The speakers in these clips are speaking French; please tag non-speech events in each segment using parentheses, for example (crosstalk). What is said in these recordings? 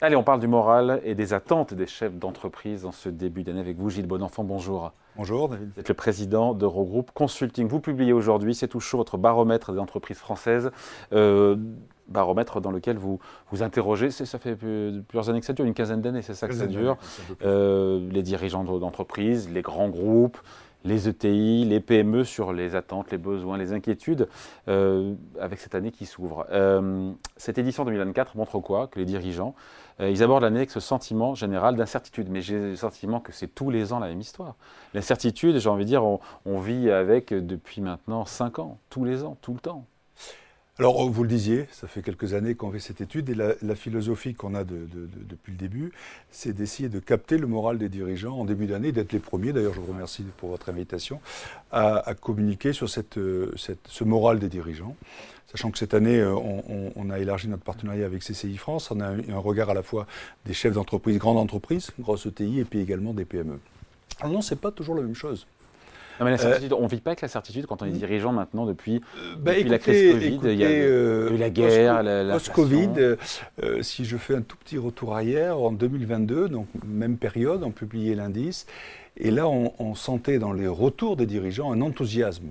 Allez, on parle du moral et des attentes des chefs d'entreprise en ce début d'année avec vous, Gilles Bonenfant. Bonjour. Bonjour, David. Vous êtes le président d'Eurogroupe Consulting. Vous publiez aujourd'hui, c'est tout chaud, votre baromètre des entreprises françaises. Euh, baromètre dans lequel vous vous interrogez, ça fait plusieurs années que ça dure, une quinzaine d'années, c'est ça que ça dure. Euh, les dirigeants d'entreprise, les grands groupes, les ETI, les PME sur les attentes, les besoins, les inquiétudes euh, avec cette année qui s'ouvre. Euh, cette édition 2024 montre quoi? Que les dirigeants, euh, ils abordent l'année avec ce sentiment général d'incertitude. Mais j'ai le sentiment que c'est tous les ans la même histoire. L'incertitude, j'ai envie de dire, on, on vit avec depuis maintenant 5 ans, tous les ans, tout le temps. Alors, vous le disiez, ça fait quelques années qu'on fait cette étude et la, philosophie qu'on a depuis le début, c'est d'essayer de capter le moral des dirigeants en début d'année, d'être les premiers, d'ailleurs je vous remercie pour votre invitation, à, communiquer sur cette, ce moral des dirigeants. Sachant que cette année, euh, on, a élargi notre partenariat avec CCI France, on a un, regard à la fois des chefs d'entreprise, grandes entreprises, grosses ETI, et puis également des PME. Alors non, ce n'est pas toujours la même chose. Non, mais euh, on ne vit pas avec la certitude quand on est dirigeant maintenant depuis, euh, bah, la crise Covid. il y a eu la guerre, la, Post-Covid, si je fais un tout petit retour arrière, en 2022, donc même période, on publiait l'indice, et là on sentait dans les retours des dirigeants un enthousiasme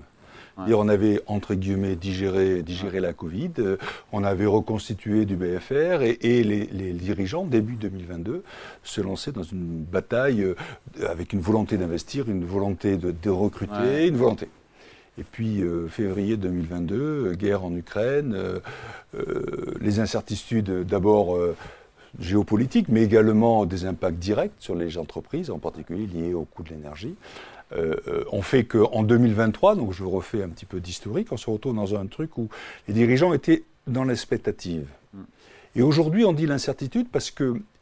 on avait, entre guillemets, digéré, digéré la Covid, euh, on avait reconstitué du BFR et, les, dirigeants, début 2022, se lançaient dans une bataille euh, avec une volonté d'investir, une volonté de, recruter, une volonté. Et puis, euh, février 2022, guerre en Ukraine, les incertitudes d'abord géopolitiques, mais également des impacts directs sur les entreprises, en particulier liés au coût de l'énergie. Euh, euh, on fait qu'en 2023, donc je refais un petit peu d'historique, on se retrouve dans un truc où les dirigeants étaient dans l'expectative. Et aujourd'hui, on dit l'incertitude parce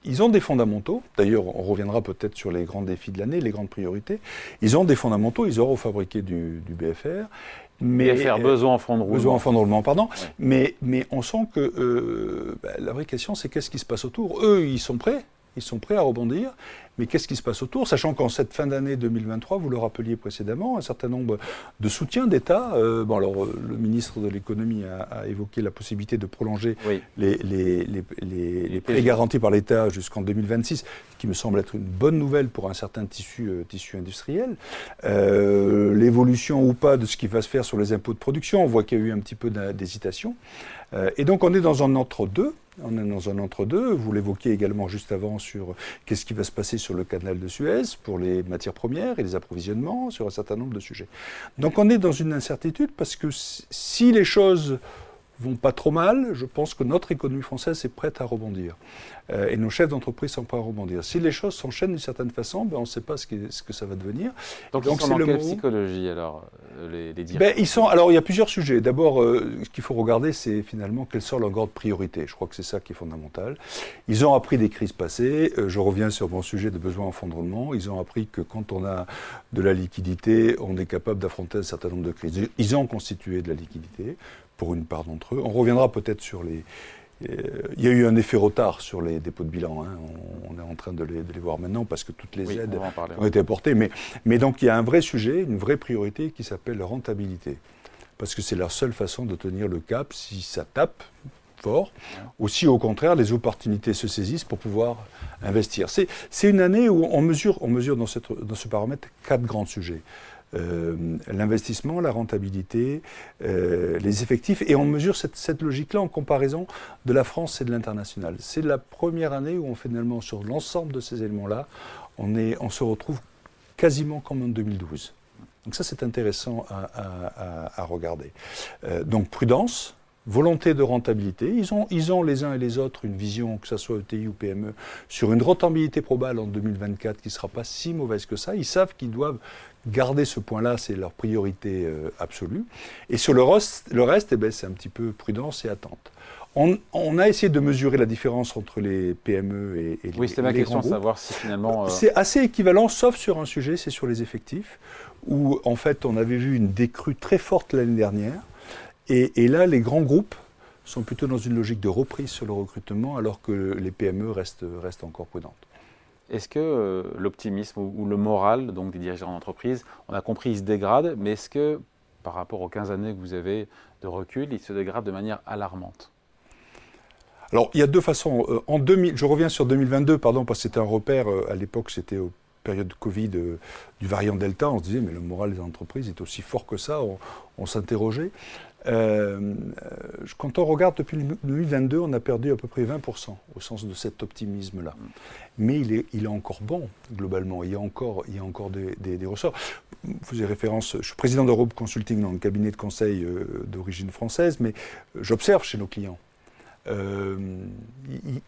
qu'ils ont des fondamentaux. D'ailleurs, on reviendra peut-être sur les grands défis de l'année, les grandes priorités. Ils ont des fondamentaux, ils auront fabriqué du, BFR. Mais, BFR, besoin en fonds de roulement. Besoin en fonds de roulement, pardon. Mais, mais on sent que euh, bah, la vraie question, c'est qu'est-ce qui se passe autour? Eux, ils sont prêts, ils sont prêts à rebondir. Mais qu'est-ce qui se passe autour? Sachant qu'en cette fin d'année 2023, vous le rappeliez précédemment, un certain nombre de soutiens d'État. Euh, bon, alors, euh, le ministre de l'économie a, évoqué la possibilité de prolonger les, les, les, prêts garantis par l'État jusqu'en 2026, ce qui me semble être une bonne nouvelle pour un certain tissu, euh, tissu industriel. L'évolution ou pas de ce qui va se faire sur les impôts de production, on voit qu'il y a eu un petit peu d'hésitation. et donc, on est dans un entre-deux. On est dans un entre-deux. Vous l'évoquiez également juste avant sur qu'est-ce qui va se passer sur le canal de Suez pour les matières premières et les approvisionnements, sur un certain nombre de sujets. Donc on est dans une incertitude parce que si les choses vont pas trop mal, je pense que notre économie française est prête à rebondir. Euh, et nos chefs d'entreprise sont prêts à rebondir. Si les choses s'enchaînent d'une certaine façon, ben on ne sait pas ce, ce, que ça va devenir. Donc, Donc c'est le psychologie alors euh, les, les ben, ils sont, Alors il y a plusieurs sujets. D'abord, euh, ce qu'il faut regarder, c'est finalement quelles sont leurs grandes priorités. Je crois que c'est ça qui est fondamental. Ils ont appris des crises passées. je reviens sur mon sujet de besoin en fonds de roulement. Ils ont appris que quand on a de la liquidité, on est capable d'affronter un certain nombre de crises. Ils ont constitué de la liquidité pour une part d'entre eux. On reviendra peut-être sur les. Euh, il y a eu un effet retard sur les dépôts de bilan. Hein. On, est en train de les, voir maintenant parce que toutes les aides ont été apportées. Mais, mais donc il y a un vrai sujet, une vraie priorité qui s'appelle la rentabilité. Parce que c'est leur seule façon de tenir le cap si ça tape fort. Aussi, au contraire, les opportunités se saisissent pour pouvoir investir. C'est une année où on mesure, on mesure dans, cette, dans ce paramètre quatre grands sujets. Euh, l'investissement, la rentabilité, euh, les effectifs, et on mesure cette, logique-là en comparaison de la France et de l'international. C'est la première année où finalement, sur l'ensemble de ces éléments-là, on, on se retrouve quasiment comme en 2012. Donc ça, c'est intéressant à, regarder. Euh, donc prudence, volonté de rentabilité. Ils ont, ils ont les uns et les autres une vision, que ce soit ETI ou PME, sur une rentabilité probable en 2024 qui ne sera pas si mauvaise que ça. Ils savent qu'ils doivent garder ce point-là, c'est leur priorité euh, absolue. Et sur le reste, le reste eh ben, c'est un petit peu prudence et attente. On, a essayé de mesurer la différence entre les PME et, et les Oui, c'était ma question, savoir si finalement... Euh, c'est assez équivalent, sauf sur un sujet, c'est sur les effectifs, où en fait on avait vu une décrue très forte l'année dernière, et, là, les grands groupes sont plutôt dans une logique de reprise sur le recrutement, alors que les PME restent, restent encore prudentes. Est-ce que euh, l'optimisme ou, le moral donc, des dirigeants d'entreprise, on a compris, il se dégrade, mais est-ce que par rapport aux 15 années que vous avez de recul, il se dégrade de manière alarmante? Alors, il y a deux façons. Euh, en 2000, je reviens sur 2022, pardon, parce que c'était un repère. Euh, à l'époque, c'était aux période de Covid du variant Delta. On se disait, mais le moral des entreprises est aussi fort que ça. On, s'interrogeait. Quand on regarde depuis 2022, on a perdu à peu près 20% au sens de cet optimisme-là. Mm. Mais il est, il est encore bon, globalement. Il y a encore, il y a encore des, des ressorts vous faisiez référence, je suis président d'Europe Consulting dans le cabinet de conseil euh, d'origine française, mais j'observe chez nos clients. Euh,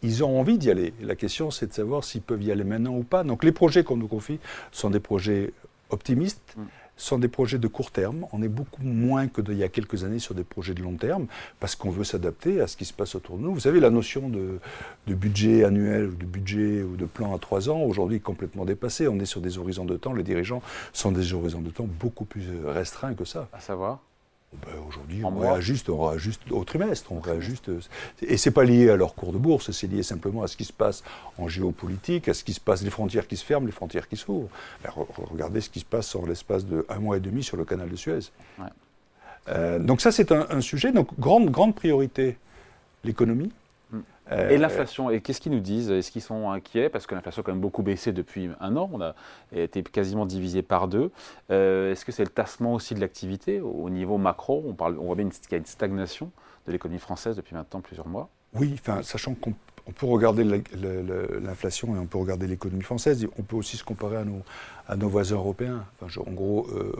ils ont envie d'y aller. La question, c'est de savoir s'ils peuvent y aller maintenant ou pas. Donc les projets qu'on nous confie sont des projets optimistes. Mm sont des projets de court terme. On est beaucoup moins que il y a quelques années sur des projets de long terme parce qu'on veut s'adapter à ce qui se passe autour de nous. Vous savez, la notion de, budget annuel ou de budget ou de plan à trois ans, aujourd'hui, est complètement dépassée. On est sur des horizons de temps. Les dirigeants sont des horizons de temps beaucoup plus restreints que ça. À savoir? Ben, aujourd'hui, on réajuste, on réajuste au trimestre, on réajuste. Et c'est pas lié à leur cours de bourse, c'est lié simplement à ce qui se passe en géopolitique, à ce qui se passe, les frontières qui se ferment, les frontières qui s'ouvrent. Ben, regardez ce qui se passe en l'espace de un mois et demi sur le canal de Suez. Euh, donc ça, c'est un, un, sujet. Donc grande, grande priorité, l'économie. Euh, et l'inflation, et qu'est-ce qu'ils nous disent? Est-ce qu'ils sont inquiets? Parce que l'inflation a quand même beaucoup baissé depuis un an, on a été quasiment divisé par deux. Euh, est-ce que c'est le tassement aussi de l'activité? Au niveau macro on, parle, on voit bien qu'il y a une stagnation de l'économie française depuis maintenant plusieurs mois. Oui, enfin, sachant qu'on on peut regarder l'inflation et on peut regarder l'économie française. On peut aussi se comparer à nos, à nos voisins européens. Enfin, en gros, euh,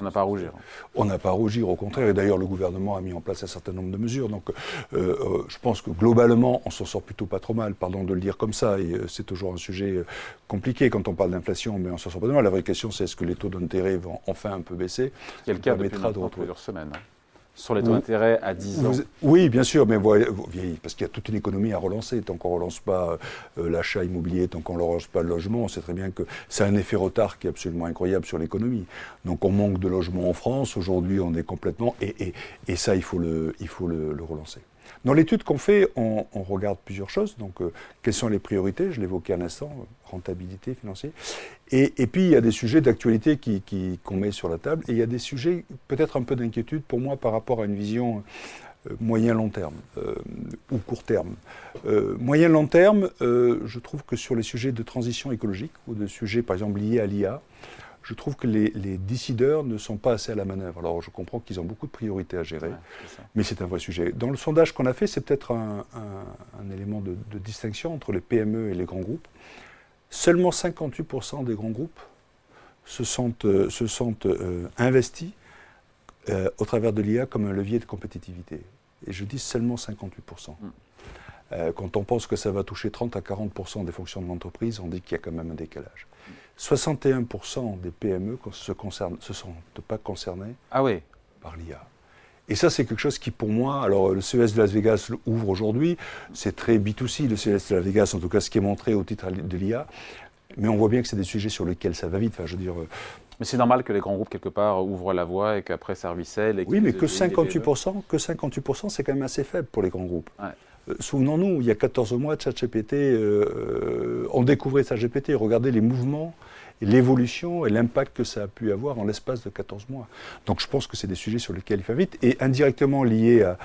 on n'a pas à rougir. On n'a pas à rougir, au contraire. Et d'ailleurs, le gouvernement a mis en place un certain nombre de mesures. Donc, euh, euh, je pense que globalement, on s'en sort plutôt pas trop mal. Pardon de le dire comme ça. Et c'est toujours un sujet compliqué quand on parle d'inflation, mais on s'en sort pas mal. La vraie question, c'est est-ce que les taux d'intérêt vont enfin un peu baisser? Le cas depuis de plusieurs semaines. Sur les taux d'intérêt à 10 ans Oui, bien sûr, mais parce qu'il y a toute une économie à relancer. Tant qu'on ne relance pas euh, l'achat immobilier, tant qu'on ne relance pas le logement, on sait très bien que c'est un effet retard qui est absolument incroyable sur l'économie. Donc on manque de logements en France. Aujourd'hui, on est complètement. Et, ça, il faut le, il faut le relancer. Dans l'étude qu'on fait, on, regarde plusieurs choses. Donc, euh, quelles sont les priorités? Je l'évoquais à l'instant, rentabilité financière. Et, puis, il y a des sujets d'actualité qu'on met sur la table. Et il y a des sujets, peut-être un peu d'inquiétude pour moi par rapport à une vision euh, moyen-long terme euh, ou court terme. moyen-long terme, je trouve que sur les sujets de transition écologique ou de sujets, par exemple, liés à l'IA, je trouve que les, décideurs ne sont pas assez à la manœuvre. Alors je comprends qu'ils ont beaucoup de priorités à gérer, mais c'est un vrai sujet. Dans le sondage qu'on a fait, c'est peut-être un, élément de, distinction entre les PME et les grands groupes. Seulement 58% des grands groupes se sentent, euh, se sentent euh, investis euh, au travers de l'IA comme un levier de compétitivité. Et je dis seulement 58%. Mm. quand on pense que ça va toucher 30 à 40% des fonctions de l'entreprise, on dit qu'il y a quand même un décalage. 61% des PME se, concernent, se sentent pas concernés ah oui. par l'IA. Et ça, c'est quelque chose qui, pour moi, alors le CES de Las Vegas ouvre aujourd'hui, c'est très B2C, le CES de Las Vegas, en tout cas ce qui est montré au titre de l'IA, mais on voit bien que c'est des sujets sur lesquels ça va vite. Enfin, je veux dire, euh, mais c'est normal que les grands groupes, quelque part, ouvrent la voie et qu'après, Servicel... Et oui, mais que 58%, que 58%, c'est quand même assez faible pour les grands groupes. Souvenons-nous, il y a 14 mois, ChatGPT, euh, euh, on découvrait ChatGPT, regardez les mouvements, l'évolution et l'impact que ça a pu avoir en l'espace de 14 mois. Donc je pense que c'est des sujets sur lesquels il faut vite. Et indirectement liés à,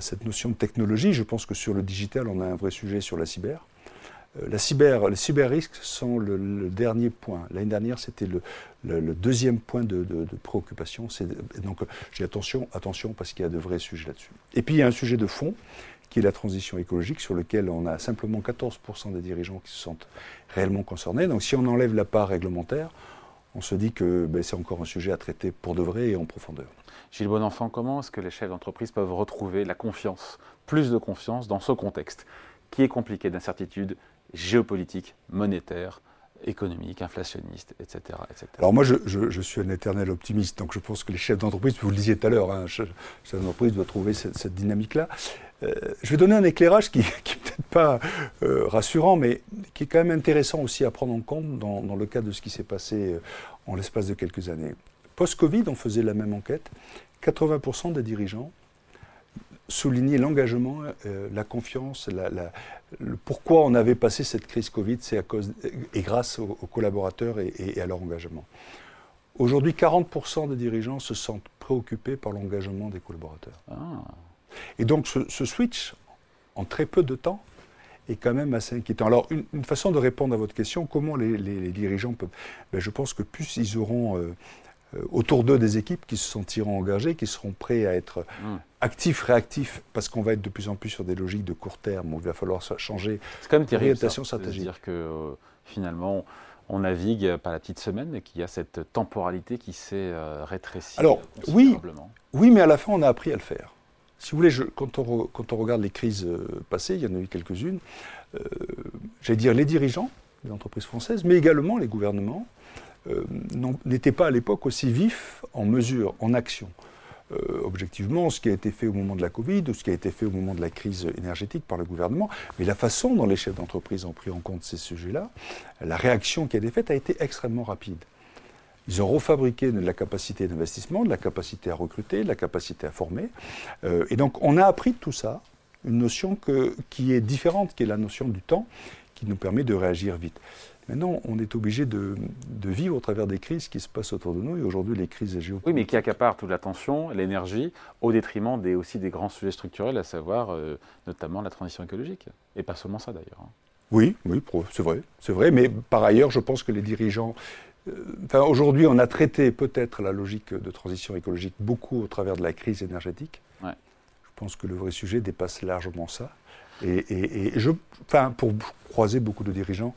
cette notion de technologie, je pense que sur le digital, on a un vrai sujet sur la cyber. la cyber, les cyber-risques sont le, dernier point. L'année dernière, c'était le, deuxième point de, de, de préoccupation. Donc, j'ai attention, attention parce qu'il y a de vrais sujets là-dessus. Et puis, il y a un sujet de fond qui est la transition écologique, sur lequel on a simplement 14% des dirigeants qui se sentent réellement concernés. Donc si on enlève la part réglementaire, on se dit que ben, c'est encore un sujet à traiter pour de vrai et en profondeur. Gilles Bonenfant, comment est-ce que les chefs d'entreprise peuvent retrouver la confiance, plus de confiance dans ce contexte qui est compliqué d'incertitude géopolitique, monétaire, économique, inflationniste, etc. etc. Alors moi, je, suis un éternel optimiste, donc je pense que les chefs d'entreprise, vous le disiez tout à l'heure, hein, chef d'entreprise doit trouver cette, dynamique-là. Euh, je vais donner un éclairage qui (laughs) n'est peut-être pas euh, rassurant, mais qui est quand même intéressant aussi à prendre en compte dans, dans le cadre de ce qui s'est passé euh, en l'espace de quelques années. Post-Covid, on faisait la même enquête. 80% des dirigeants souligner l'engagement, euh, la confiance, le, pourquoi on avait passé cette crise Covid, c'est à cause et grâce aux, collaborateurs et, à leur engagement. Aujourd'hui, 40% des dirigeants se sentent préoccupés par l'engagement des collaborateurs. Ah. Et donc ce, switch en très peu de temps est quand même assez inquiétant. Alors, une, façon de répondre à votre question, comment les, dirigeants peuvent... Ben, je pense que plus ils auront euh, autour d'eux des équipes qui se sentiront engagées, qui seront prêts à être mmh. actifs, réactifs, parce qu'on va être de plus en plus sur des logiques de court terme, où il va falloir changer. C'est quand même terrible ça, stratégique. dire que euh, finalement, on navigue pas la petite semaine, mais qu'il y a cette temporalité qui s'est rétrécie. Alors, oui, oui, mais à la fin, on a appris à le faire. Si vous voulez, quand, on, regarde les crises euh, passées, il y en a eu quelques-unes, euh, j'allais dire les dirigeants des entreprises françaises, mais également les gouvernements, euh, n'étaient pas à l'époque aussi vifs en mesure, en action. objectivement, ce qui a été fait au moment de la Covid, ou ce qui a été fait au moment de la crise énergétique par le gouvernement, mais la façon dont les chefs d'entreprise ont pris en compte ces sujets-là, la réaction qui a été faite a été extrêmement rapide. Ils ont refabriqué de la capacité d'investissement, de la capacité à recruter, de la capacité à former. Euh, et donc on a appris de tout ça une notion qui est différente, qui est la notion du temps, qui nous permet de réagir vite. Maintenant, on est obligé de, vivre au travers des crises qui se passent autour de nous. Et aujourd'hui, les crises géopolitiques. Oui, mais qui accaparent toute l'attention, l'énergie, au détriment des, aussi des grands sujets structurels, à savoir euh, notamment la transition écologique. Et pas seulement ça d'ailleurs. Hein. Oui, oui, c'est vrai, c'est vrai. Mais par ailleurs, je pense que les dirigeants euh, aujourd'hui, on a traité peut-être la logique de transition écologique beaucoup au travers de la crise énergétique. Je pense que le vrai sujet dépasse largement ça. Et, je, enfin, pour croiser beaucoup de dirigeants,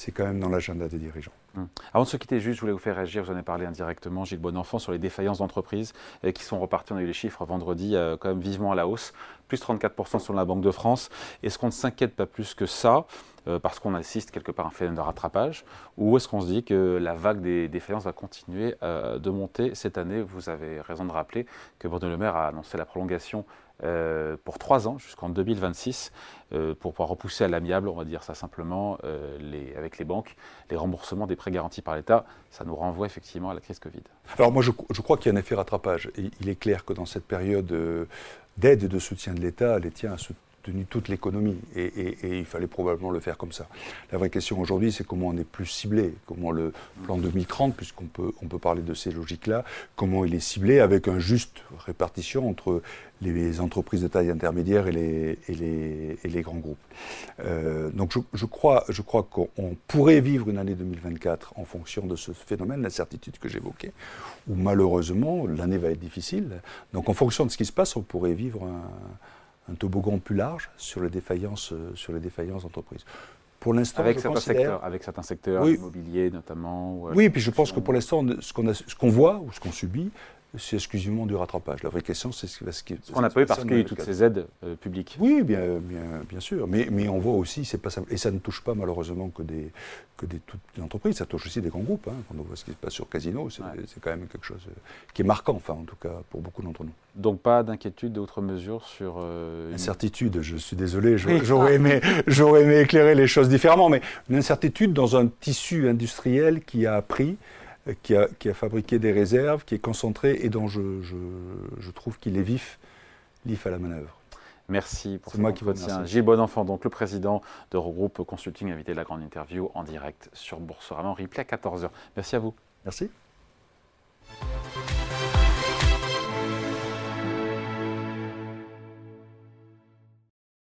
c'est quand même dans l'agenda des dirigeants. Hum. Avant de se quitter, juste, je voulais vous faire réagir. Vous en avez parlé indirectement, Gilles Bonenfant, sur les défaillances d'entreprises qui sont reparties. On a eu les chiffres vendredi, euh, quand même vivement à la hausse, plus 34% sur la Banque de France. Est-ce qu'on ne s'inquiète pas plus que ça euh, parce qu'on assiste quelque part à un phénomène de rattrapage Ou est-ce qu'on se dit que la vague des défaillances va continuer euh, de monter cette année? Vous avez raison de rappeler que Bruno Le Maire a annoncé la prolongation euh, pour trois ans jusqu'en 2026 pour pouvoir repousser à l'amiable, on va dire ça simplement, les, avec les banques, les remboursements des prêts garantis par l'État. Ça nous renvoie effectivement à la crise Covid. Alors moi je, crois qu'il y a un effet rattrapage. il est clair que dans cette période d'aide et de soutien de l'État, l'État a soutenu tenu toute l'économie et, il fallait probablement le faire comme ça. La vraie question aujourd'hui, c'est comment on est plus ciblé, comment le plan 2030, puisqu'on peut, on peut parler de ces logiques-là, comment il est ciblé avec un juste répartition entre les entreprises de taille intermédiaire et les, et les, les grands groupes. Euh, donc je, je, crois, je crois qu'on pourrait vivre une année 2024 en fonction de ce phénomène, l'incertitude que j'évoquais, où malheureusement l'année va être difficile. Donc en fonction de ce qui se passe, on pourrait vivre un un toboggan plus large sur les défaillances, euh, sur les défaillances d'entreprises. Pour l'instant, avec, certains secteurs, avec certains secteurs, immobiliers notamment. oui, et puis je pense que pour l'instant, ce qu'on voit ou ce qu'on subit, c'est exclusivement du rattrapage. La vraie question, c'est ce, ce, ce qu'on a pas eu parce qu'il y a eu toutes ces aides euh, publiques. Oui, bien, bien, bien sûr. Mais, mais, on voit aussi, c'est pas simple. Et ça ne touche pas malheureusement que des, que des toutes entreprises, ça touche aussi des grands groupes. Hein. Quand on voit ce qui se passe sur Casino, c'est quand même quelque chose euh, qui est marquant, enfin, en tout cas, pour beaucoup d'entre nous. Donc pas d'inquiétude, d'autres mesures sur... Euh, incertitude, je suis désolé, j'aurais aimé, (laughs) aimé éclairer les choses différemment, mais une incertitude dans un tissu industriel qui a appris qui a, fabriqué des réserves, qui est concentré et dont je, trouve qu'il est vif, vif à la manœuvre. Merci pour moi qui entretien. Gilles Bonenfant, donc le président de Regroupe Consulting, invité de la grande interview en direct sur Boursorama en replay à 14h. Merci à vous. Merci.